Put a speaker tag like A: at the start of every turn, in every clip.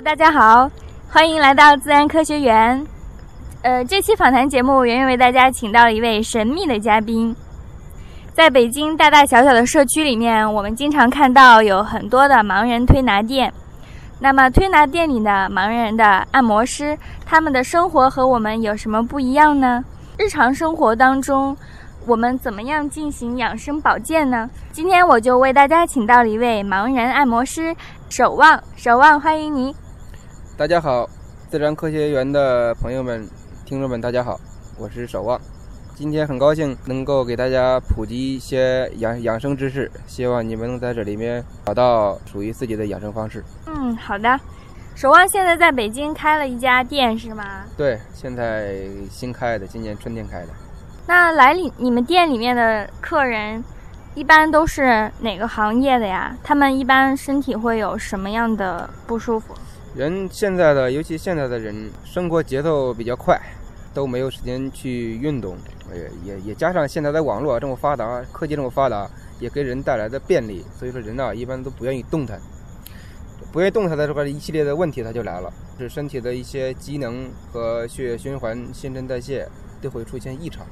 A: 大家好，欢迎来到自然科学园。呃，这期访谈节目，圆圆为大家请到了一位神秘的嘉宾。在北京大大小小的社区里面，我们经常看到有很多的盲人推拿店。那么，推拿店里的盲人的按摩师，他们的生活和我们有什么不一样呢？日常生活当中，我们怎么样进行养生保健呢？今天我就为大家请到了一位盲人按摩师。守望，守望，欢迎你！
B: 大家好，自然科学园的朋友们、听众们，大家好，我是守望。今天很高兴能够给大家普及一些养养生知识，希望你们能在这里面找到属于自己的养生方式。
A: 嗯，好的。守望现在在北京开了一家店是吗？
B: 对，现在新开的，今年春天开的。
A: 那来你你们店里面的客人？一般都是哪个行业的呀？他们一般身体会有什么样的不舒服？
B: 人现在的，尤其现在的人，生活节奏比较快，都没有时间去运动。也也也加上现在的网络这么发达，科技这么发达，也给人带来的便利。所以说，人呢一般都不愿意动弹，不愿意动弹的时候，一系列的问题它就来了，是身体的一些机能和血液循环、新陈代谢都会出现异常。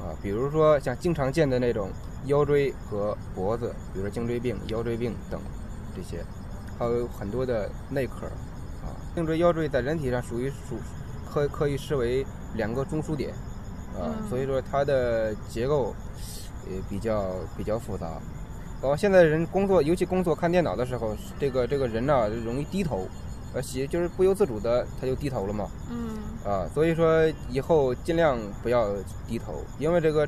B: 啊，比如说像经常见的那种。腰椎和脖子，比如说颈椎病、腰椎病等这些，还有很多的内科啊。颈椎、腰椎在人体上属于属可可以视为两个中枢点啊，所以说它的结构也比较比较复杂。然后现在人工作，尤其工作看电脑的时候，这个这个人呢容易低头，呃，写就是不由自主的他就低头了嘛。嗯。啊，所以说以后尽量不要低头，因为这个。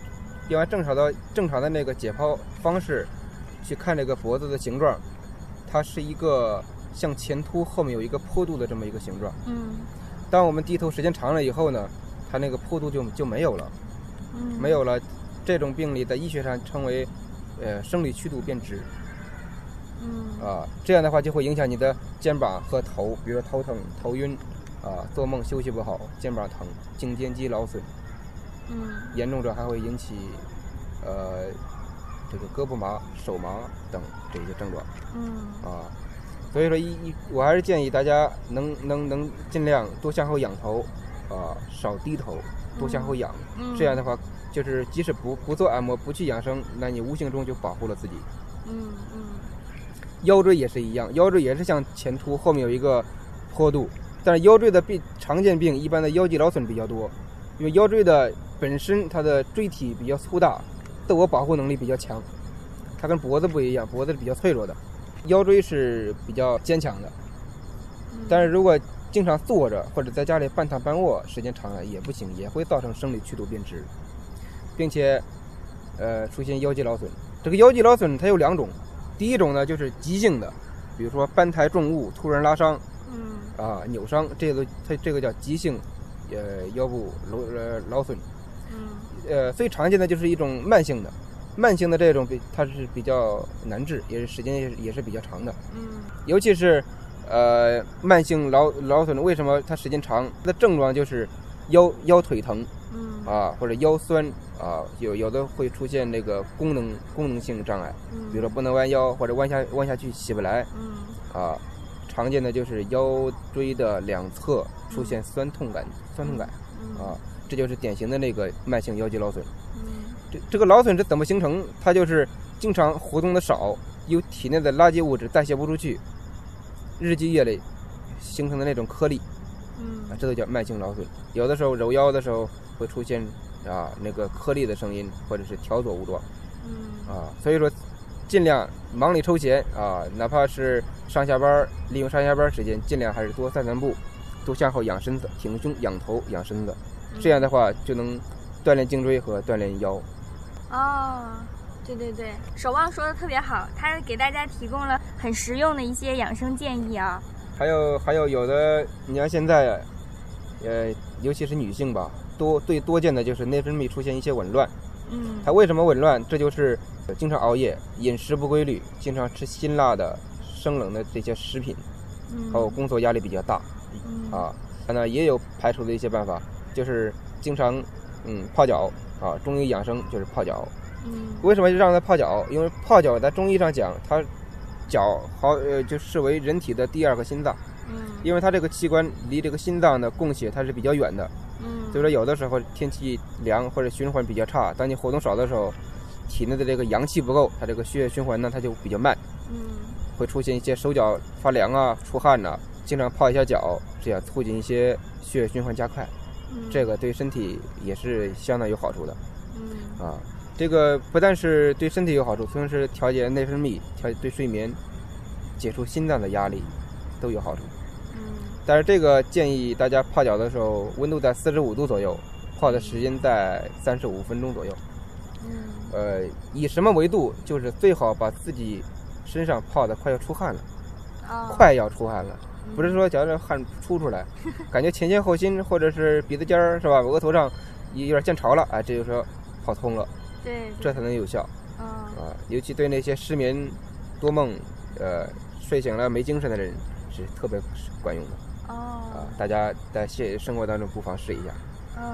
B: 用按正常的正常的那个解剖方式去看这个脖子的形状，它是一个向前凸，后面有一个坡度的这么一个形状。嗯。当我们低头时间长了以后呢，它那个坡度就就没有了。嗯。没有了，这种病理在医学上称为呃生理曲度变直。嗯。啊，这样的话就会影响你的肩膀和头，比如说头疼、头晕，啊，做梦休息不好，肩膀疼，颈肩肌劳损。嗯，严重者还会引起，呃，这个胳膊麻、手麻等这些症状。嗯，啊，所以说一一，我还是建议大家能能能尽量多向后仰头，啊，少低头，多向后仰。嗯，这样的话，就是即使不不做按摩、不去养生，那你无形中就保护了自己。嗯嗯。腰椎也是一样，腰椎也是向前凸，后面有一个坡度，但是腰椎的病常见病，一般的腰肌劳损比较多，因为腰椎的。本身它的椎体比较粗大，自我保护能力比较强。它跟脖子不一样，脖子是比较脆弱的，腰椎是比较坚强的。但是如果经常坐着或者在家里半躺半卧，时间长了也不行，也会造成生理曲度变直，并且，呃，出现腰肌劳损。这个腰肌劳损它有两种，第一种呢就是急性的，比如说搬抬重物突然拉伤，嗯，啊扭伤，这个它这个叫急性，呃腰部劳呃劳损。呃，最常见的就是一种慢性的，慢性的这种比它是比较难治，也是时间也也是比较长的。嗯，尤其是，呃，慢性劳劳损的，为什么它时间长？它的症状就是腰腰腿疼，嗯，啊或者腰酸啊，有有的会出现那个功能功能性障碍，比如说不能弯腰或者弯下弯下去起不来，嗯，啊，常见的就是腰椎的两侧出现酸痛感酸痛感，啊。这就是典型的那个慢性腰肌劳损。嗯，这这个劳损是怎么形成？它就是经常活动的少，有体内的垃圾物质代谢不出去，日积月累形成的那种颗粒。嗯，啊，这都叫慢性劳损。有的时候揉腰的时候会出现啊那个颗粒的声音，或者是条索物状。嗯，啊，所以说尽量忙里抽闲啊，哪怕是上下班，利用上下班时间，尽量还是多散散步，多向后仰身子，挺胸仰头仰身子。这样的话就能锻炼颈椎和锻炼腰。
A: 哦，对对对，守望说的特别好，他给大家提供了很实用的一些养生建议啊。
B: 还有还有有的，你像现在，呃，尤其是女性吧，多最多见的就是内分泌出现一些紊乱。嗯。它为什么紊乱？这就是经常熬夜、饮食不规律、经常吃辛辣的、生冷的这些食品，还有工作压力比较大。嗯。啊，那也有排除的一些办法。就是经常，嗯，泡脚啊，中医养生就是泡脚。嗯，为什么就让他泡脚？因为泡脚在中医上讲，它脚好呃，就视为人体的第二个心脏。嗯，因为它这个器官离这个心脏的供血它是比较远的，
A: 嗯，
B: 所以说有的时候天气凉或者循环比较差，当你活动少的时候，体内的这个阳气不够，它这个血液循环呢它就比较慢，
A: 嗯。
B: 会出现一些手脚发凉啊、出汗呐、经常泡一下脚，这样促进一些血液循环加快，
A: 嗯，
B: 这个对身体也是相当有好处的
A: 嗯
B: 啊。这个不但是对身体有好处，同时调节内分泌、调对睡眠、解除心脏的压力都有好处。
A: 嗯
B: 但是这个建议大家泡脚的时候，温度在四十五度左右，泡的时间在三十五分钟左右。
A: 嗯
B: 呃，以什么为度？就是最好把自己身上泡的快要出汗了，
A: 哦，
B: 快要出汗了，
A: 嗯
B: 不是说觉着汗出出来，感觉前心后心或者是鼻子尖儿是吧，额头上有点见潮了，哎，这就说跑通了，
A: 对，
B: 这才能有效
A: 嗯
B: 啊。尤其对那些失眠、多梦、呃睡醒了没精神的人是特别管用的
A: 哦
B: 啊。大家在现生活当中不妨试一下。
A: 嗯，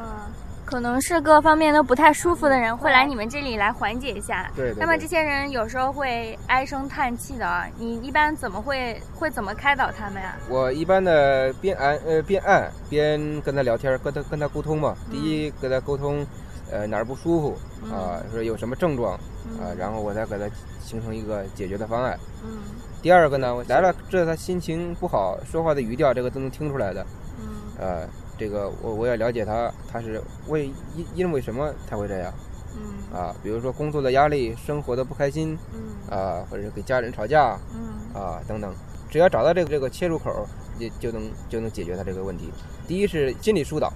A: 可能是各方面都不太舒服的人会来你们这里来缓解一下。
B: 对对对
A: 那么这些人有时候会唉声叹气的啊，你一般怎么会会怎么开导他们呀？
B: 我一般的边按呃边按边跟他聊天，跟他跟他沟通嘛。第一跟他沟通，呃哪儿不舒服啊，说有什么症状啊，然后我再给他形成一个解决的方案。
A: 嗯
B: 第二个呢，我来了，这他心情不好，说话的语调这个都能听出来的。
A: 嗯
B: 呃，这个我我要了解他，他是为因因为什么他会这样
A: 嗯
B: 啊？比如说工作的压力、生活的不开心
A: 嗯
B: 啊，或者是跟家人吵架
A: 嗯
B: 啊等等，只要找到这个这个切入口，就就能就能解决他这个问题。第一是心理疏导，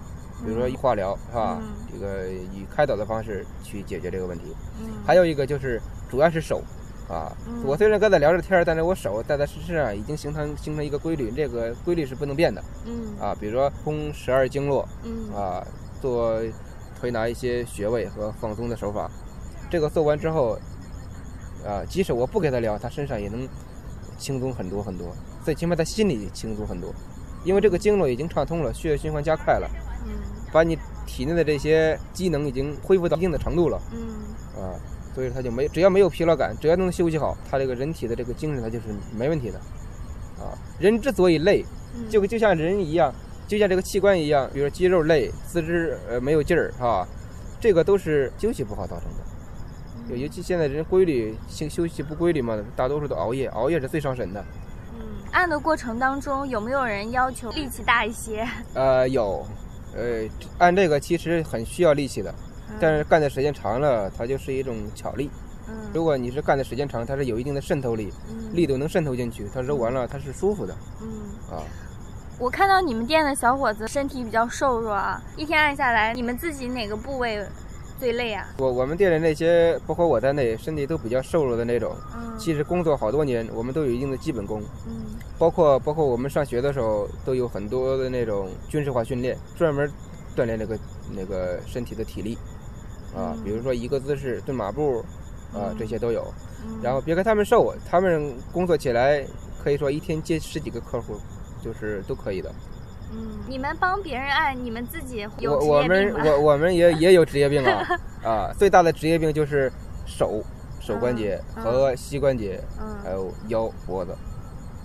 B: 比如说化疗是吧？
A: 嗯
B: 这个以开导的方式去解决这个问题。
A: 嗯，
B: 还有一个就是主要是手，啊，
A: 嗯。
B: 我虽然跟他聊着天，但是我手戴在他身上已经形成形成一个规律，这个规律是不能变的。
A: 嗯。
B: 啊。比如说通十二经络
A: 嗯。
B: 啊，做推拿一些穴位和放松的手法，这个做完之后，啊，即使我不给他聊，他身上也能轻松很多很多，最起码他心里轻松很多，因为这个经络已经畅通了，血液循环加快了，
A: 嗯。
B: 把你体内的这些机能已经恢复到一定的程度了。
A: 嗯。
B: 啊，所以他就没只要没有疲劳感，只要能休息好，他这个人体的这个精神他就是没问题的。啊，人之所以累，
A: 嗯，
B: 就就像人一样，就像这个器官一样，比如说肌肉累、四肢呃没有劲儿啊，这个都是休息不好造成的。尤其现在人规律性休息不规律嘛，大多数都熬夜，熬夜是最伤神的。
A: 嗯，按的过程当中有没有人要求力气大一些？
B: 呃，有，呃，按这个其实很需要力气的，但是干的时间长了，它就是一种巧力。
A: 嗯
B: 如果你是干的时间长，它是有一定的渗透力，
A: 嗯
B: 力度能渗透进去，它揉完了它是舒服的
A: 嗯。
B: 啊。
A: 我看到你们店的小伙子身体比较瘦弱啊，一天按下来，你们自己哪个部位最累啊？
B: 我我们店里那些，包括我在内，身体都比较瘦弱的那种，
A: 嗯，
B: 其实工作好多年，我们都有一定的基本功，
A: 嗯
B: 包括包括我们上学的时候，都有很多的那种军事化训练，专门锻炼那个那个身体的体力，啊，
A: 嗯
B: 比如说一个姿势蹲马步，啊
A: 嗯，
B: 这些都有。
A: 嗯
B: 然后别看他们瘦，他们工作起来可以说一天接十几个客户，就是都可以的。
A: 嗯，你们帮别人按，你们自己有职
B: 我我们？我我们也 也有职业病啊 啊，最大的职业病就是手手关节
A: 嗯
B: 和膝关节，还
A: 嗯，
B: 有腰脖子、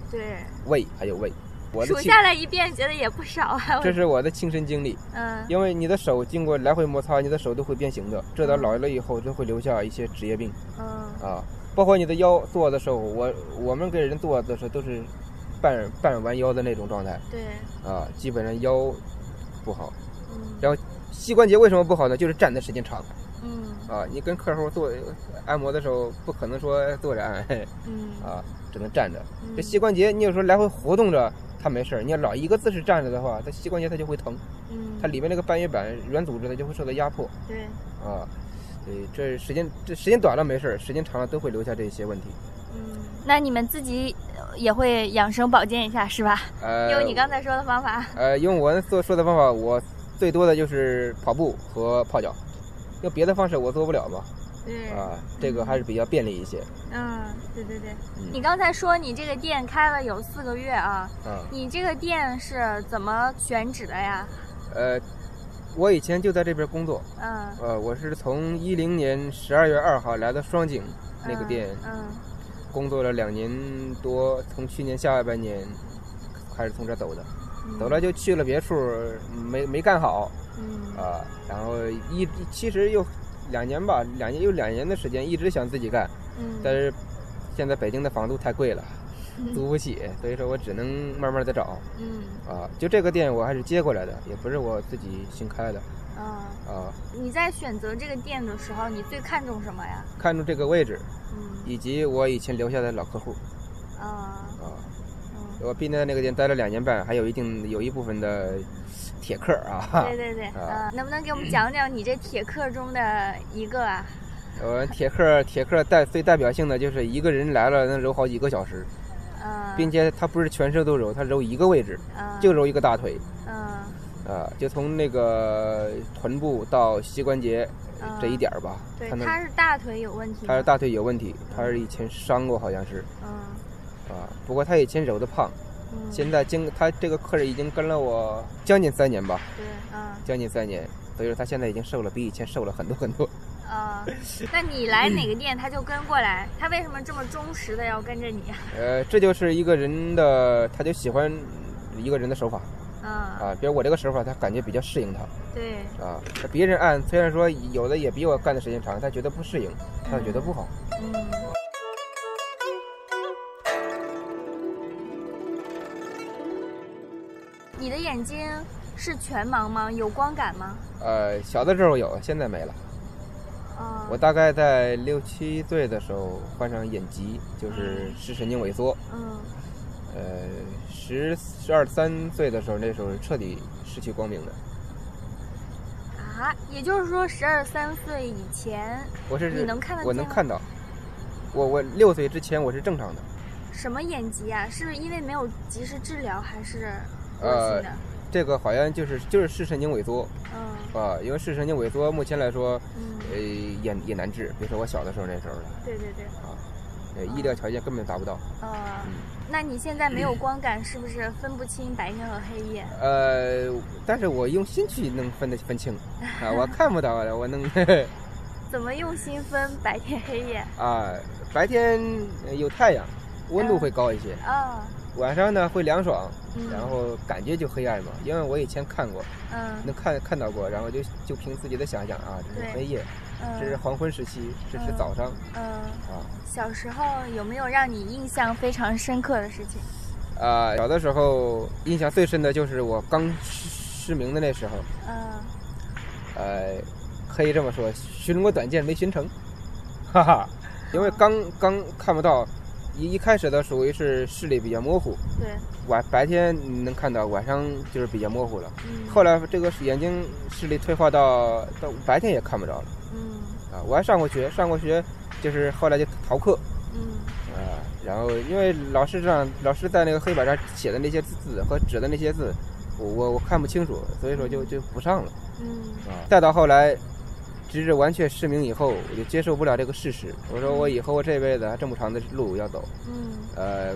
A: 对，
B: 胃还有胃。我
A: 数，下来一遍，觉得也不少啊。
B: 这是我的亲身经历，
A: 嗯
B: 因为你的手经过来回摩擦，你的手都会变形的，这到老了以后就会留下一些职业病
A: 嗯
B: 啊。包括你的腰坐的时候，我我们给人做的时候都是半半弯腰的那种状态
A: 对，
B: 啊，基本上腰不好。
A: 嗯
B: 然后膝关节为什么不好呢？就是站的时间长。
A: 嗯
B: 啊，你跟客户做按摩的时候，不可能说坐着按，
A: 嗯
B: 啊，只能站着。
A: 嗯
B: 这膝关节，你有时候来回活动着，它没事儿。你要老一个姿势站着的话，它膝关节它就会疼，
A: 嗯，
B: 它里面那个半月板软组织它就会受到压迫
A: 对，
B: 啊。对，这时间这时间短了没事儿，时间长了都会留下这些问题。
A: 嗯，那你们自己也会养生保健一下是吧？
B: 呃，
A: 用你刚才说的方法。
B: 呃，用我做说的方法，我最多的就是跑步和泡脚，用别的方式我做不了嘛。
A: 对，
B: 啊，这个还是比较便利一些。
A: 嗯，对对对。
B: 嗯
A: 你刚才说你这个店开了有四个月啊，
B: 嗯，
A: 你这个店是怎么选址的呀？
B: 呃，我以前就在这边工作。
A: 嗯，
B: 呃，我是从一零年十二月二号来到双井那个店，
A: 嗯
B: 工作了两年多，从去年下半年开始从这走的，
A: 嗯
B: 走了就去了别处，没没干好
A: 嗯
B: 啊，然后一其实有两年吧，两年有两年的时间一直想自己干，
A: 嗯，
B: 但是现在北京的房租太贵了，租不起，所以说我只能慢慢的找
A: 嗯
B: 啊。就这个店我还是接过来的，也不是我自己新开的
A: 啊，
B: 啊。
A: 你在选择这个店的时候，你最看重什么呀？
B: 看重这个位置，
A: 嗯
B: 以及我以前留下的老客户
A: 啊
B: 啊。
A: 嗯，
B: 我毕竟在那个店待了两年半，还有一定有一部分的铁客啊。
A: 对对对，
B: 啊。
A: 嗯，能不能给我们讲讲你这铁客中的一个啊？
B: 我铁客铁客代最代表性的就是一个人来了能揉好几个小时，
A: 嗯，
B: 并且他不是全身都揉，他揉一个位置，
A: 嗯。
B: 就揉一个大腿。
A: 嗯。
B: 啊，就从那个臀部到膝关节
A: 嗯。
B: 这一点儿吧。
A: 对，
B: 他
A: 是大腿有问题，
B: 他是大腿有问题，他是以前伤过，好像是。
A: 嗯
B: 啊。不过他以前揉的胖，
A: 嗯，
B: 现在经他这个客人已经跟了我将近三年吧，
A: 对，嗯
B: 将近三年，所以说他现在已经瘦了，比以前瘦了很多很多。
A: 啊，那你来哪个店他就跟过来，他为什么这么忠实的要跟着你？
B: 呃，这就是一个人的，他就喜欢一个人的手法
A: 嗯，
B: 啊。比如我这个手法，他感觉比较适应他
A: 对，
B: 啊。别人按虽然说有的也比我干的时间长，他觉得不适应，他觉得不好。
A: 嗯。你的眼睛是全盲吗？有光感吗？
B: 呃，小的时候有，现在没了。
A: 啊、
B: 我大概在六七岁的时候患上眼疾，就是视神经萎缩。
A: 嗯
B: 呃，十十二三岁的时候，那时候是彻底失去光明的。
A: 啊，也就是说十二三岁以前
B: 我是
A: 你能看得
B: 我能看到。我我六岁之前我是正常的。
A: 什么眼疾啊？是因为没有及时治疗，还是恶
B: 呃？这个好像就是就是视神经萎缩
A: 嗯
B: 啊，因为视神经萎缩目前来说，
A: 嗯，
B: 呃也也难治。别说我小的时候那时候了
A: 对对对，
B: 啊，呃医疗条件根本达不到。
A: 啊，
B: 嗯
A: 那你现在没有光感，是不是分不清白天和黑夜？
B: 呃，但是我用心去能分得分清 啊，我看不到的，我能
A: 怎么用心分白天黑夜？
B: 啊，白天有太阳，温度会高一些，
A: 哦，
B: 晚上呢会凉爽，
A: 嗯。
B: 然后感觉就黑暗嘛。因为我以前看过，
A: 嗯。
B: 能看看到过，然后就就凭自己的想象啊，这是黑夜，
A: 嗯，
B: 这是黄昏时期，这是早上。
A: 嗯，
B: 啊。
A: 小时候有没有让你印象非常深刻的事情？
B: 啊。小的时候印象最深的就是我刚失失明的那时候，
A: 嗯。
B: 呃，可以这么说，寻过短见没寻成，哈哈，因为刚刚看不到，一一开始的属于是视力比较模糊，
A: 对，
B: 晚白天能看到，晚上就是比较模糊了。
A: 嗯，
B: 后来这个眼睛视力退化到到白天也看不着了
A: 嗯
B: 啊！我还上过学，上过学就是后来就逃课
A: 嗯
B: 啊，然后因为老师上老师在那个黑板上写的那些字和指的那些字，我我我看不清楚，所以说就就不上了
A: 嗯
B: 啊。再到后来，直至完全失明以后，我就接受不了这个事实。我说我以后我这辈子还这么长的路要走，
A: 嗯
B: 呃，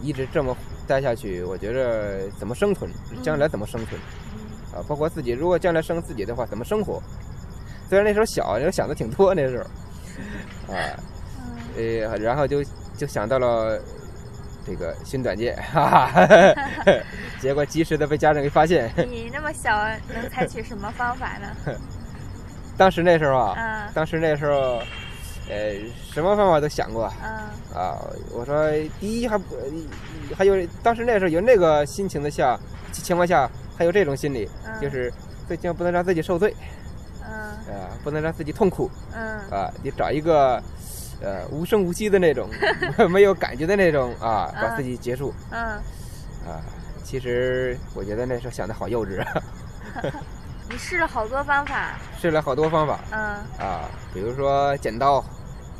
B: 一直这么待下去，我觉着怎么生存，将来怎么生存
A: 嗯
B: 啊？包括自己，如果将来生自己的话，怎么生活？虽然那时候小，那时候想的挺多，那时候，啊，
A: 嗯
B: 呃，然后就就想到了这个寻短见，哈哈，结果及时的被家长给发现。
A: 你那么小，能采取什么方法呢？
B: 当时那时候啊，
A: 嗯。
B: 当时那时候，呃，什么方法都想过。
A: 嗯。
B: 啊。我说，第一还不还有，当时那时候有那个心情的下情况下，还有这种心理，
A: 嗯，
B: 就是最起码不能让自己受罪。
A: 嗯。
B: 啊，不能让自己痛苦。
A: 嗯。
B: 啊。你找一个呃无声无息的那种，没有感觉的那种啊，把
A: 嗯
B: 自己结束。
A: 嗯。
B: 啊。其实我觉得那时候想的好幼稚啊，
A: 你试了好多方法，
B: 试了好多方法
A: 嗯
B: 啊，比如说剪刀、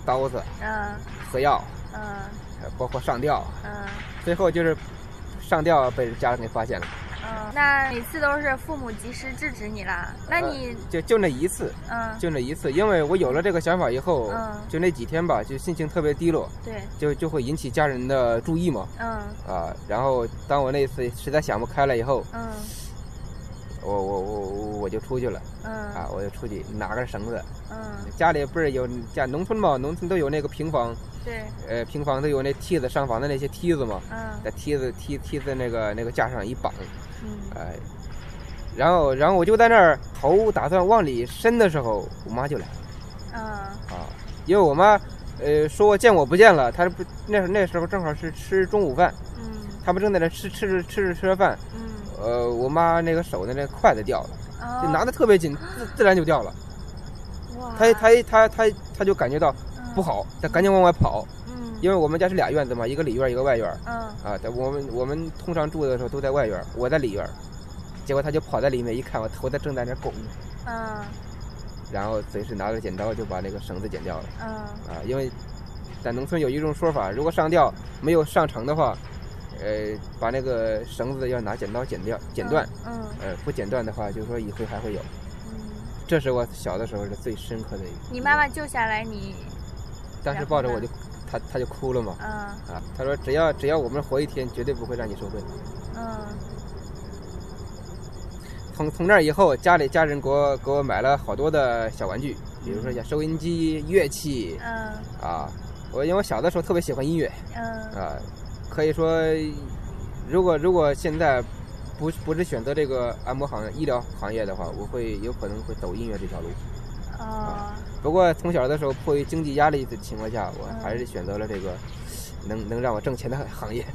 B: 刀子、
A: 嗯
B: 喝药，
A: 嗯
B: 呃包括上吊，
A: 嗯
B: 最后就是上吊被家人给发现了。
A: 嗯，那每次都是父母及时制止你啦？那你
B: 就就那一次，
A: 嗯
B: 就那一次，因为我有了这个想法以后，
A: 嗯
B: 就那几天吧，就心情特别低落，
A: 对
B: 就就会引起家人的注意嘛。
A: 嗯
B: 啊，然后当我那次实在想不开了以后，
A: 嗯
B: 我我我我我就出去了
A: 嗯
B: 啊，我就出去拿根绳子。
A: 嗯，
B: 家里不是有家农村嘛，农村都有那个平房，
A: 对，
B: 呃，平房都有那梯子上房的那些梯子嘛，
A: 嗯。
B: 在梯子梯梯子那个那个架上一绑，
A: 嗯。
B: 哎，然后然后我就在那儿头打算往里伸的时候，我妈就来了
A: 嗯。
B: 啊，因为我妈呃说我见我不见了，她不那那时候正好是吃中午饭，
A: 嗯。
B: 她不正在那吃吃着吃着吃着饭，
A: 嗯，
B: 呃，我妈那个手的那筷子掉了，就
A: 哦
B: 拿的特别紧，自自然就掉了，
A: 哇，
B: 她她她她她就感觉到不好，她赶紧往外跑，
A: 嗯，
B: 因为我们家是俩院子嘛，一个里院一个外院。
A: 嗯。
B: 啊，在我们我们通常住的时候都在外院，我在里院，结果她就跑在里面，一看我头在正在那拱。着，
A: 嗯。
B: 然后随时拿着剪刀就把那个绳子剪掉了。
A: 嗯。
B: 啊，因为在农村有一种说法，如果上吊没有上成的话，呃，把那个绳子要拿剪刀剪掉剪断，
A: 嗯
B: 呃，不剪断的话，就是说以后还会有。
A: 嗯，
B: 这是我小的时候是最深刻的一个。
A: 你妈妈救下来你，
B: 当时抱着我就，她她就哭了嘛，
A: 嗯。
B: 啊，她说只要只要我们活一天，绝对不会让你受罪。
A: 嗯。
B: 从从那以后，家里家人给我给我买了好多的小玩具，比如说像收音机、乐器。
A: 嗯。
B: 啊。我因为我小的时候特别喜欢音乐。
A: 嗯。
B: 啊，可以说，如果如果现在不不是选择这个按摩行业医疗行业的话，我会有可能会走音乐这条路。
A: 哦
B: 不过从小的时候，迫于经济压力的情况下，我
A: 嗯
B: 还是选择了这个能能让我挣钱的行业。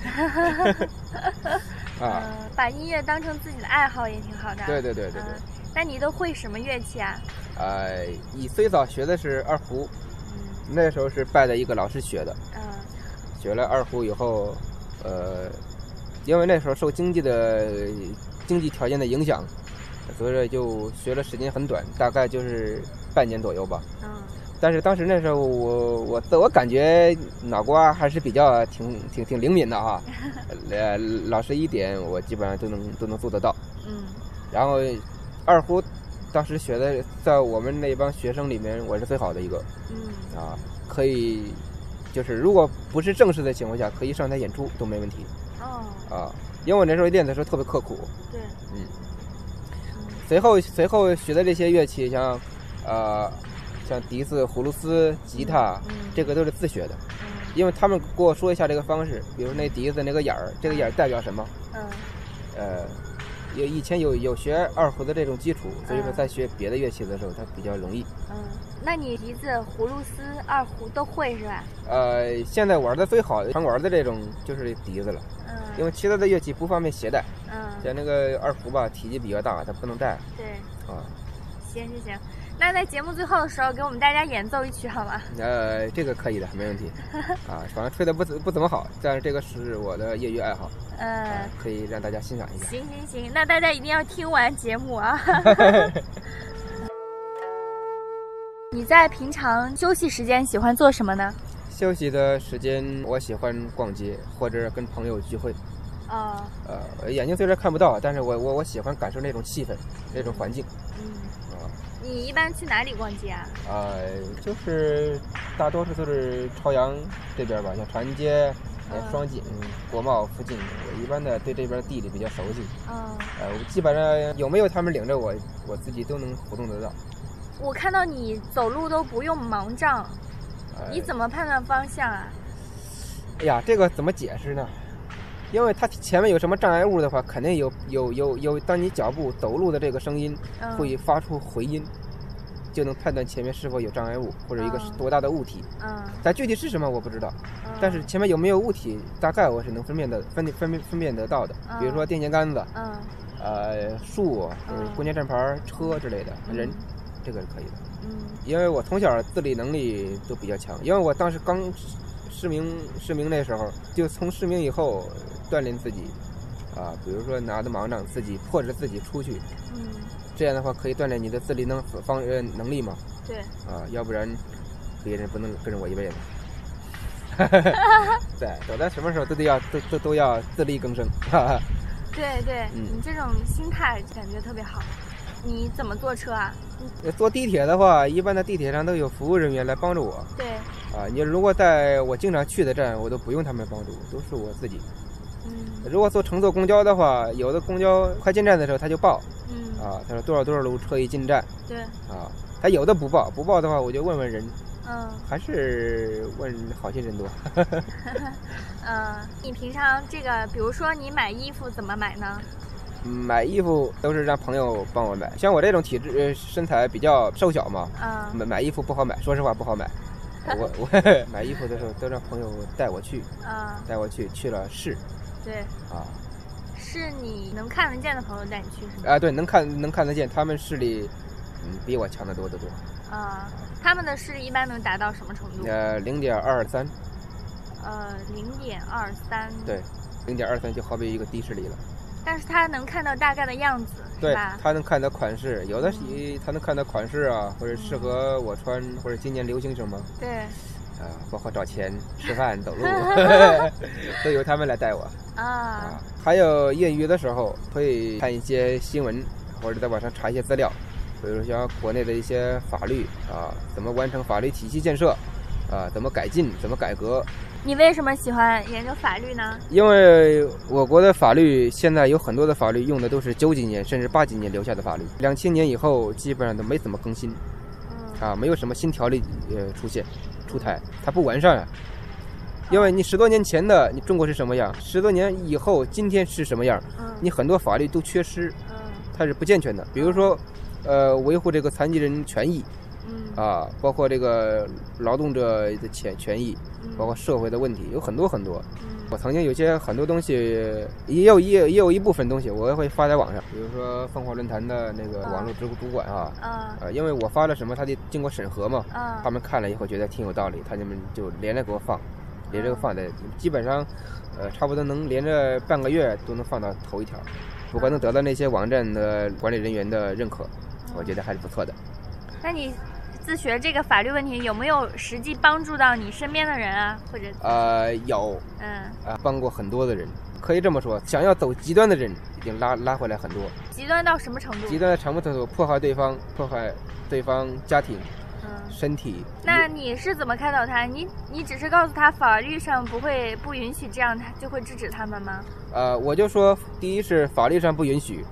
B: 啊，
A: 嗯，把音乐当成自己的爱好也挺好的。
B: 对对对对对。
A: 嗯那你都会什么乐器啊？
B: 呃，以最早学的是二胡，
A: 嗯
B: 那时候是拜的一个老师学的。
A: 嗯
B: 学了二胡以后，呃，因为那时候受经济的经济条件的影响，所以说就学了时间很短，大概就是半年左右吧。
A: 嗯
B: 但是当时那时候我我自我感觉脑瓜还是比较挺挺挺灵敏的哈，呃，老师一点我基本上都能都能做得到。
A: 嗯
B: 然后二胡当时学的，在我们那帮学生里面我是最好的一个
A: 嗯
B: 啊，可以就是如果不是正式的情况下，可以上台演出都没问题。
A: 哦。
B: 啊。因为我那时候练的时候特别刻苦，
A: 对。
B: 嗯。
A: 嗯。
B: 随后随后学的这些乐器，像呃像笛子、葫芦丝、吉他，
A: 嗯
B: 这个都是自学的，
A: 嗯。
B: 因为他们给我说一下这个方式，比如那笛子那个眼儿，这个眼儿代表什么？
A: 嗯。
B: 呃，有以前有有学二胡的这种基础，所以说
A: 嗯
B: 在学别的乐器的时候，它比较容易。
A: 嗯，那你笛子、葫芦丝、二胡都会是吧？
B: 呃，现在玩的最好的常玩的这种就是笛子了，
A: 嗯，
B: 因为其他的乐器不方便携带，
A: 嗯
B: 像那个二胡吧，体积比较大，它不能带
A: 对，
B: 啊。
A: 行行行，那在节目最后的时候给我们大家演奏一曲好吗？
B: 呃，这个可以的，没问题。啊，反正吹的不怎不怎么好，但是这个是我的业余爱好，
A: 嗯
B: 啊，，可以让大家欣赏一下。
A: 行行行，那大家一定要听完节目啊！你在平常休息时间喜欢做什么呢？
B: 休息的时间，我喜欢逛街或者跟朋友聚会。
A: 哦，
B: 呃，眼睛虽然看不到，但是我我我喜欢感受那种气氛，那种环境。
A: 嗯，
B: 啊
A: 你一般去哪里逛街啊？
B: 呃、就是大多数都是朝阳这边吧，像长安街、双井、国贸附近。我一般的对这边地理比较熟悉，
A: 嗯，
B: 呃，我基本上有没有他们领着我，我自己都能活动得到。
A: 我看到你走路都不用盲杖，
B: 呃、
A: 你怎么判断方向啊？
B: 哎呀，这个怎么解释呢？因为它前面有什么障碍物的话，肯定有有有有，当你脚步走路的这个声音
A: 嗯，
B: 会发出回音，就能判断前面是否有障碍物或者一个
A: 嗯。
B: 多大的物体。
A: 嗯，
B: 但具体是什么我不知道，
A: 嗯。
B: 但是前面有没有物体，大概我是能分辨的分分辨分辨得到的。比如说电线杆子、
A: 嗯。
B: 呃树、公交站牌、车之类的
A: 嗯。
B: 人，这个是可以的。
A: 嗯。
B: 因为我从小自理能力都比较强，因为我当时刚失明失明那时候，就从失明以后锻炼自己，啊，比如说拿着盲杖自己迫着自己出去，
A: 嗯，
B: 这样的话可以锻炼你的自理能方呃能力嘛，
A: 对，
B: 啊，要不然别人不能跟着我一辈子。对，走到什么时候都得要都都都要自力更生，哈哈。
A: 对对，
B: 嗯
A: 你这种心态感觉特别好。你怎么坐车啊？
B: 坐地铁的话，一般的地铁上都有服务人员来帮助我，
A: 对，
B: 啊，你如果在我经常去的站，我都不用他们帮助，都是我自己。
A: 嗯
B: 如果坐乘坐公交的话，有的公交快进站的时候他就报，
A: 嗯
B: 啊，他说多少多少路车一进站
A: 对，
B: 啊，他有的不报，不报的话我就问问人，
A: 嗯
B: 还是问好心人多。
A: 嗯，你平常这个，比如说你买衣服怎么买呢？
B: 买衣服都是让朋友帮我买，像我这种体质呃身材比较瘦小嘛，
A: 嗯
B: 买买衣服不好买，说实话不好买。我我 买衣服的时候都让朋友带我去，
A: 嗯，
B: 带我去去了试
A: 对，
B: 啊
A: 是你能看得见的朋友带你去是吗？
B: 啊，对，能看能看得见，他们视力嗯比我强得多得多。
A: 啊，他们的视力一般能达到什么程度？
B: 呃，零点二三，
A: 呃，零点二三。
B: 对，零点二三就好比一个低视力了。
A: 但是他能看到大概的样子，
B: 对
A: 吧？
B: 他能看到款式，有的是他能看到款式啊，或者适合我穿，或者今年流行什么
A: 对，
B: 啊，包括找钱、吃饭、走路，都由他们来带我
A: 啊
B: 啊。还有业余的时候会看一些新闻，或者在网上查一些资料，比如像国内的一些法律啊，怎么完成法律体系建设啊，怎么改进，怎么改革。
A: 你为什么喜欢研究法律呢？
B: 因为我国的法律现在有很多的法律用的都是九几年甚至八几年留下的法律，两千年以后基本上都没怎么更新
A: 嗯
B: 啊，没有什么新条例呃出现出台，它不完善啊。因为你十多年前的你中国是什么样，十多年以后今天是什么样，
A: 嗯
B: 你很多法律都缺失，
A: 嗯
B: 它是不健全的。比如说，呃，维护这个残疾人权益
A: 嗯
B: 啊，包括这个劳动者的权权益，
A: 嗯
B: 包括社会的问题，有很多很多。
A: 嗯
B: 我曾经有些很多东西，也有也有也有一部分东西我会发在网上，比如说凤凰论坛的那个网络主主管啊，
A: 啊
B: 呃，因为我发了什么，他得经过审核嘛，
A: 啊
B: 他们看了以后觉得挺有道理，他们就连着给我放，连着放在，基本上，呃，差不多能连着半个月都能放到头一条，不过能得到那些网站的管理人员的认可，我觉得还是不错的。
A: 那你自学这个法律问题有没有实际帮助到你身边的人啊？或者
B: 呃，有
A: 嗯
B: 啊、帮过很多的人，可以这么说，想要走极端的人已经拉拉回来很多。
A: 极端到什么程度？
B: 极端的程度破坏对方，破坏对方家庭、
A: 嗯。
B: 身体。
A: 那你是怎么开导他？你你只是告诉他法律上不会不允许这样，他就会制止他们吗？
B: 呃，我就说，第一是法律上不允许，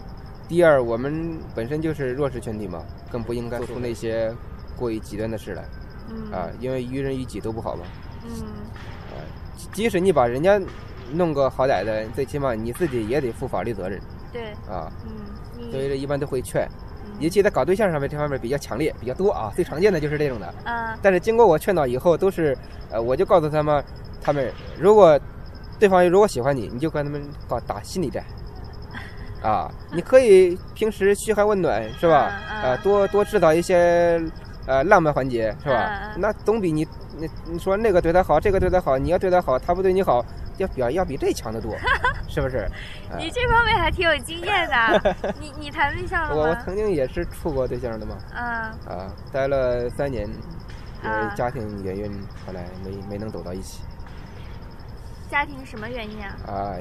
B: 第二我们本身就是弱势群体嘛，更不应该做出那些过于极端的事来
A: 嗯
B: 啊、因为于人于己都不好嘛。
A: 嗯
B: 啊、即使你把人家弄个好歹的，最起码你自己也得负法律责任
A: 对
B: 啊。
A: 嗯
B: 所以这一般都会劝，
A: 嗯
B: 尤其在搞对象上面这方面比较强烈，比较多啊。最常见的就是这种的。
A: 啊
B: 但是经过我劝导以后，都是，呃，我就告诉他们，他们如果对方如果喜欢你，你就跟他们搞打心理战，啊，你可以平时嘘寒问暖，是吧？
A: 嗯嗯
B: 呃，多多制造一些呃浪漫环节，是吧？
A: 嗯嗯
B: 那总比你你你说那个对他好，这个对他好，你要对他好，他不对你好，要比要比这强得多，是不是？啊
A: 你这方面还挺有经验的。你你谈对象了
B: 我我？曾经也是处过对象的嘛，
A: 啊
B: 啊，待了三年，因
A: 啊
B: 为家庭原因，后来没没能走到一起。
A: 家庭什么原因啊？
B: 啊，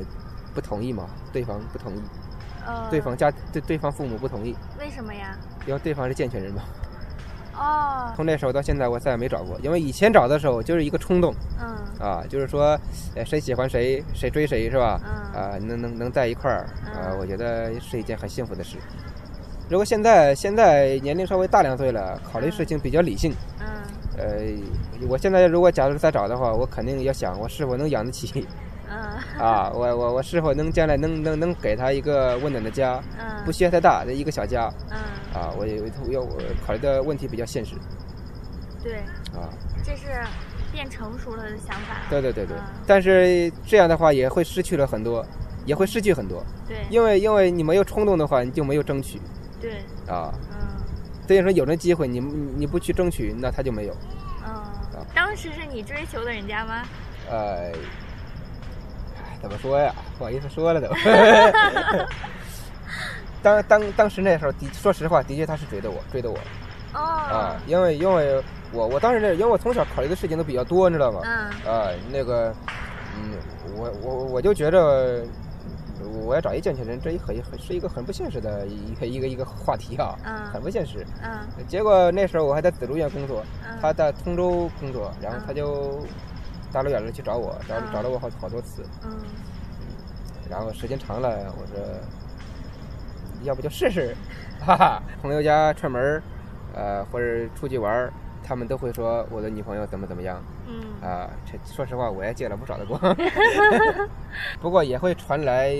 B: 不同意嘛，对方不同意，
A: 呃，
B: 对方家对对方父母不同意，
A: 为什么呀？
B: 因为对方是健全人嘛。
A: 哦，
B: 从那时候到现在，我再也没找过，因为以前找的时候就是一个冲动
A: 嗯。
B: 啊，就是说，呃，谁喜欢谁，谁追谁是吧？
A: 嗯？
B: 啊，能能能在一块儿啊，
A: 嗯
B: 我觉得是一件很幸福的事。如果现在现在年龄稍微大两岁了，考虑事情比较理性，
A: 嗯。
B: 呃，我现在如果假如再找的话，我肯定要想我是否能养得起
A: 嗯。
B: 啊，我我我是否能将来能能能给他一个温暖的家，
A: 嗯。
B: 不需要太大的一个小家
A: 嗯，
B: 啊，我有要我考虑的问题比较现实。
A: 对，
B: 啊，
A: 这是变成熟了的想法。
B: 对对对对
A: 嗯，
B: 但是这样的话也会失去了很多，也会失去很多，
A: 对。
B: 因为因为你没有冲动的话，你就没有争取
A: 对，
B: 啊，
A: 嗯。
B: 所以说有那机会你你你不去争取，那他就没有，
A: 嗯，当时是你追求的人家吗？
B: 呃，唉怎么说呀？不好意思说了都。当当当时那时候的，说实话，的确他是追的我，追的我
A: 哦，
B: 啊，因为因为我我当时那因为我从小考虑的事情都比较多，你知道吗？
A: 嗯
B: 啊，那个，嗯，我我我就觉着，我要找一健全人，这一很很是一个很不现实的一个一个一个话题啊，
A: 嗯
B: 很不现实。
A: 嗯
B: 结果那时候我还在紫竹院工作，
A: 嗯，
B: 他在通州工作，然后
A: 嗯
B: 他就大老远的去找我，找
A: 嗯
B: 找了我好好多次，
A: 嗯
B: 然后时间长了，我说要不就试试，哈哈。朋友家串门儿，呃，或者出去玩儿，他们都会说我的女朋友怎么怎么样。
A: 嗯
B: 啊，这说实话，我也借了不少的光，不过也会传来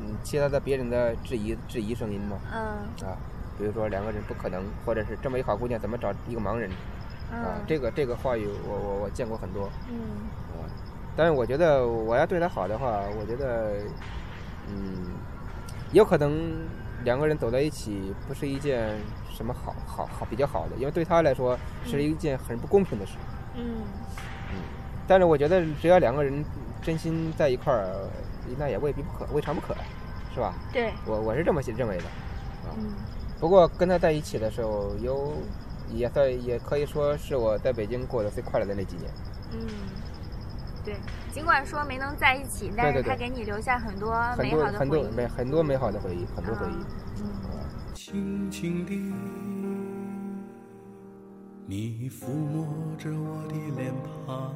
B: 嗯其他的别人的质疑质疑声音嘛。
A: 嗯
B: 啊，比如说两个人不可能，或者是这么一好姑娘怎么找一个盲人啊？
A: 嗯
B: 这个这个话语我我我见过很多
A: 嗯
B: 啊。但是我觉得我要对她好的话，我觉得嗯，有可能两个人走在一起不是一件什么好好好比较好的，因为对他来说是一件很不公平的事。
A: 嗯嗯
B: 但是我觉得只要两个人真心在一块儿，那也未必不可，未尝不可，是吧？
A: 对
B: 我我是这么认为的。
A: 嗯
B: 不过跟他在一起的时候，有也算也可以说是我在北京过得最快乐的那几年。
A: 嗯，对。尽管说没能在一起，但是他给你留下很多美好的
B: 多很多
A: 回忆。
B: 美很多美好的回忆，很多回忆。
A: 嗯
C: 轻轻地，你抚摸着我的脸庞，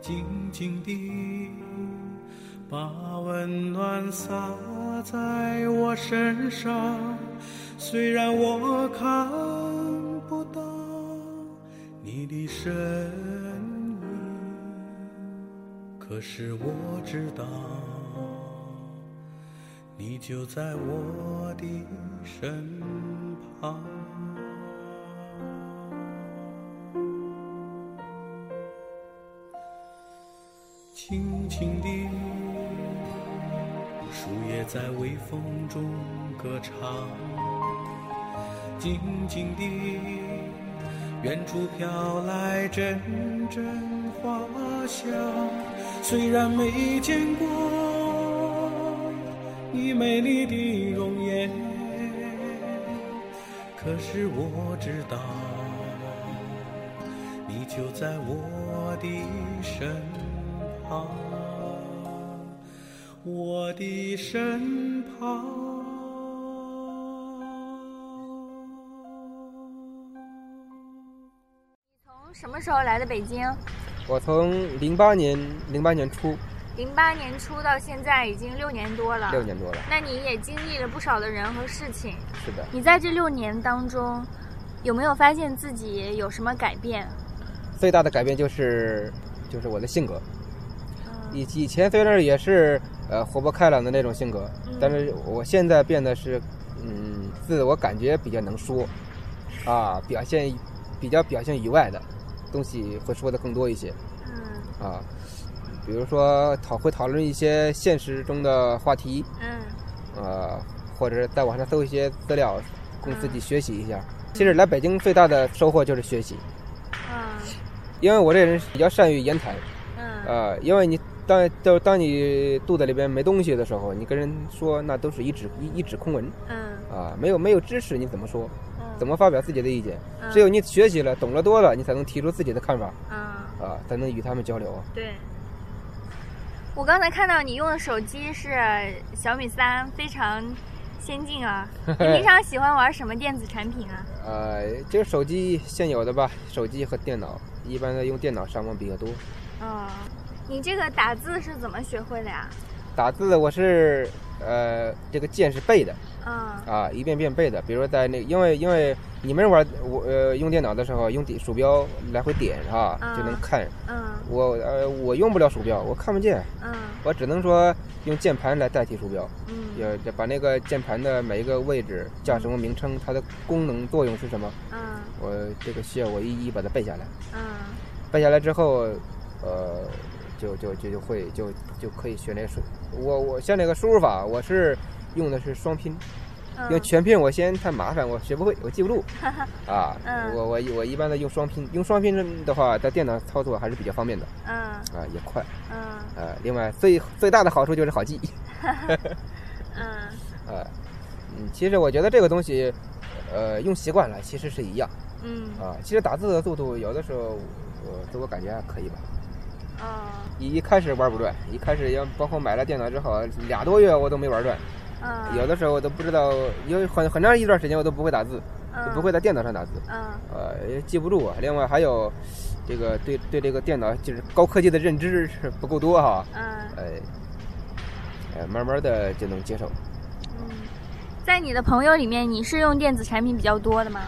C: 静静地把温暖洒在我身上。虽然我看不到你的身影，可是我知道。你就在我的身旁。轻轻地，树叶在微风中歌唱。静静地，远处飘来阵阵花香。虽然没见过你美丽的容颜，可是我知道，你就在我的身旁，我的身旁。
A: 从什么时候来的北京？
B: 我从零八年零八年初
A: 零八年初到现在已经六年多了。
B: 六年多了，
A: 那你也经历了不少的人和事情。
B: 是的。
A: 你在这六年当中，有没有发现自己有什么改变？
B: 最大的改变就是就是我的性格。
A: 嗯
B: 以以前虽然也是呃活泼开朗的那种性格，
A: 嗯
B: 但是我现在变得是嗯自我感觉比较能说，啊表现比较表现以外的东西会说的更多一些。
A: 嗯。
B: 啊，比如说讨会讨论一些现实中的话题，
A: 嗯。
B: 呃或者是在网上搜一些资料供自己学习一下。其实来北京最大的收获就是学习，
A: 啊
B: 因为我这人比较善于言谈。
A: 嗯。
B: 呃，因为你当就当你肚子里边没东西的时候，你跟人说那都是一纸一一纸空文。
A: 嗯。
B: 啊，没有没有知识你怎么说，
A: 嗯，
B: 怎么发表自己的意见？
A: 嗯
B: 只有你学习了，懂了多了，你才能提出自己的看法
A: 嗯
B: 啊，才能与他们交流啊。
A: 对。我刚才看到你用的手机是小米三，非常先进啊。你平常喜欢玩什么电子产品啊？
B: 呃，这个手机现有的吧，手机和电脑，一般的用电脑上网比较多。
A: 嗯，你这个打字是怎么学会的呀？
B: 打字我是呃这个键是背的
A: 嗯
B: 啊，一遍遍背的。比如说在那，因为因为你们玩我呃用电脑的时候，用点鼠标来回点啊，
A: 嗯
B: 就能看。
A: 嗯。
B: 我呃我用不了鼠标，我看不见，
A: 嗯。
B: 我只能说用键盘来代替鼠标，
A: 嗯。
B: 把那个键盘的每一个位置叫什么名称，它的功能作用是什么，
A: 嗯。
B: 我这个需要我一一把它背下来。
A: 嗯。
B: 背下来之后，呃，就就就就会就就可以学那个输。我我像那个输入法，我是用的是双拼，因为
A: 嗯
B: 全拼我嫌太麻烦，我学不会，我记不住。啊，
A: 嗯
B: 我我我一般的用双拼，用双拼的话，在电脑操作还是比较方便的
A: 嗯
B: 啊，也快。
A: 嗯
B: 呃，另外最最大的好处就是好记。
A: 嗯
B: 呃，嗯，其实我觉得这个东西，呃，用习惯了其实是一样
A: 嗯
B: 啊。其实打字的速度有的时候，我自我感觉还可以吧。
A: 哦
B: 一一开始玩不转，一开始要包括买了电脑之后，俩多月我都没玩转。
A: 嗯，
B: 有的时候我都不知道，有很很长一段时间我都不会打字，就不会在电脑上打字，
A: 嗯
B: 呃，也记不住啊。另外还有，这个对对这个电脑就是高科技的认知是不够多哈，
A: 嗯
B: 呃，呃，慢慢的就能接受。
A: 嗯。在你的朋友里面，你是用电子产品比较多的吗？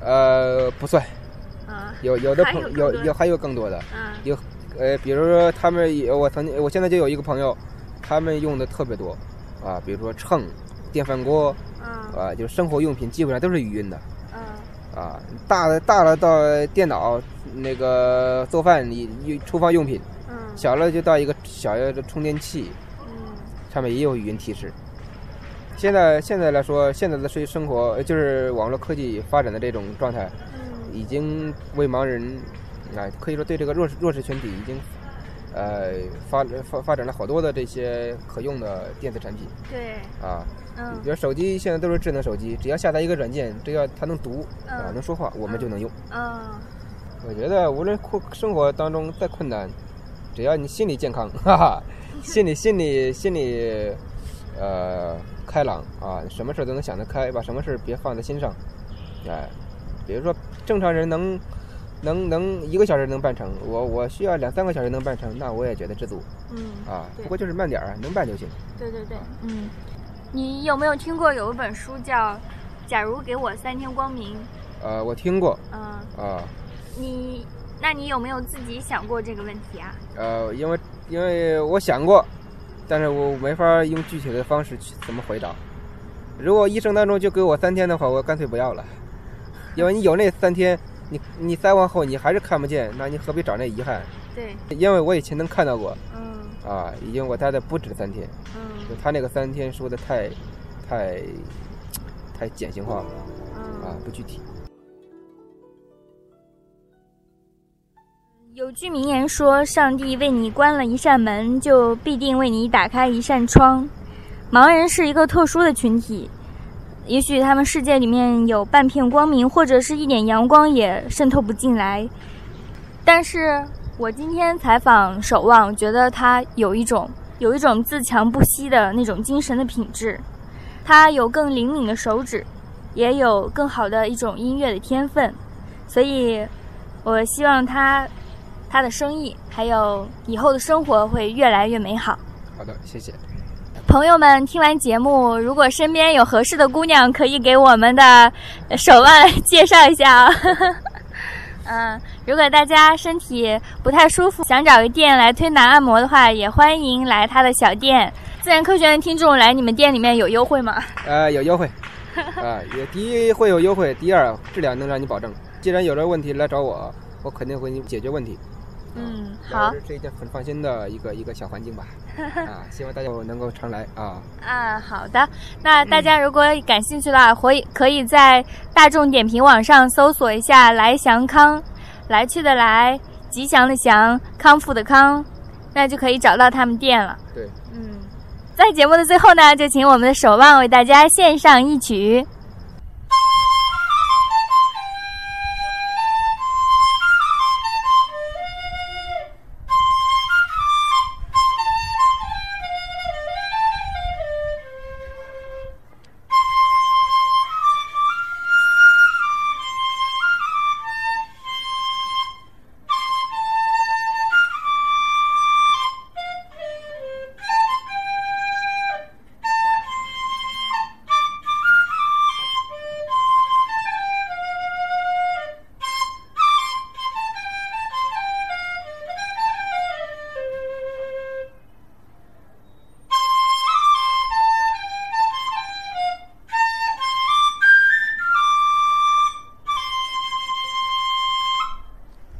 B: 呃，不算，
A: 啊，
B: 有有的朋有有还有更多的，
A: 嗯
B: 有呃，比如说他们有我曾经我现在就有一个朋友，他们用的特别多啊，比如说秤、电饭锅
A: 嗯
B: 啊，就是生活用品基本上都是语音的
A: 嗯
B: 啊，大的大了到电脑那个做饭你用厨房用品，
A: 嗯。
B: 小了就到一个小的充电器，
A: 嗯。
B: 上面也有语音提示。现在现在来说，现在的生生活呃就是网络科技发展的这种状态，
A: 嗯。
B: 已经为盲人啊，可以说对这个弱势弱势群体已经呃发发发展了好多的这些可用的电子产品
A: 对，
B: 啊。
A: 嗯
B: 比如手机现在都是智能手机，只要下载一个软件，只要它能读啊
A: 嗯
B: 能说话，我们就能用。
A: 嗯
B: 我觉得无论困生活当中再困难，只要你心理健康，哈哈，心理心理心理呃开朗啊，什么事儿都能想得开，把什么事儿别放在心上，哎，比如说正常人能能能一个小时能办成，我我需要两三个小时能办成，那我也觉得知足
A: 嗯，
B: 啊，不过就是慢点儿啊，能办就行。
A: 对对对，嗯，你有没有听过有一本书叫《假如给我三天光明》？
B: 呃，我听过
A: 嗯，
B: 啊，
A: 你，那你有没有自己想过这个问题啊？
B: 呃，因为因为我想过，但是我没法用具体的方式去怎么回答。如果一生当中就给我三天的话，我干脆不要了，因为你有那三天，你你再往后你还是看不见，那你何必找那遗憾？
A: 对，
B: 因为我以前能看到过
A: 嗯
B: 啊，已经我待的不止三天，就
A: 嗯
B: 他那个三天说的太太太简型化了啊
A: 嗯，，
B: 不具体。
A: 有句名言说：“上帝为你关了一扇门，就必定为你打开一扇窗。”盲人是一个特殊的群体，也许他们世界里面有半片光明，或者是一点阳光也渗透不进来。但是我今天采访守望，觉得他有一种有一种自强不息的那种精神的品质，他有更灵敏的手指，也有更好的一种音乐的天分，所以我希望他他的生意还有以后的生活会越来越美好。
B: 好的，谢谢。
A: 朋友们，听完节目，如果身边有合适的姑娘，可以给我们的手腕介绍一下啊、嗯，如果大家身体不太舒服，想找个店来推拿按摩的话，也欢迎来他的小店。自然科学的听众来你们店里面有优惠吗？
B: 呃，有优惠，啊，也第一会有优惠，第二质量能让你保证。既然有这问题来找我，我肯定会给你解决问题。
A: 嗯，好
B: 这是一件很放心的一个一个小环境吧。啊，希望大家能够常来啊。
A: 啊，好的。那大家如果感兴趣的话，可以可以在大众点评网上搜索一下“来祥康”，来去的来，吉祥的祥，康复的康，那就可以找到他们店了。
B: 对，
A: 嗯，在节目的最后呢，就请我们的守望为大家献上一曲《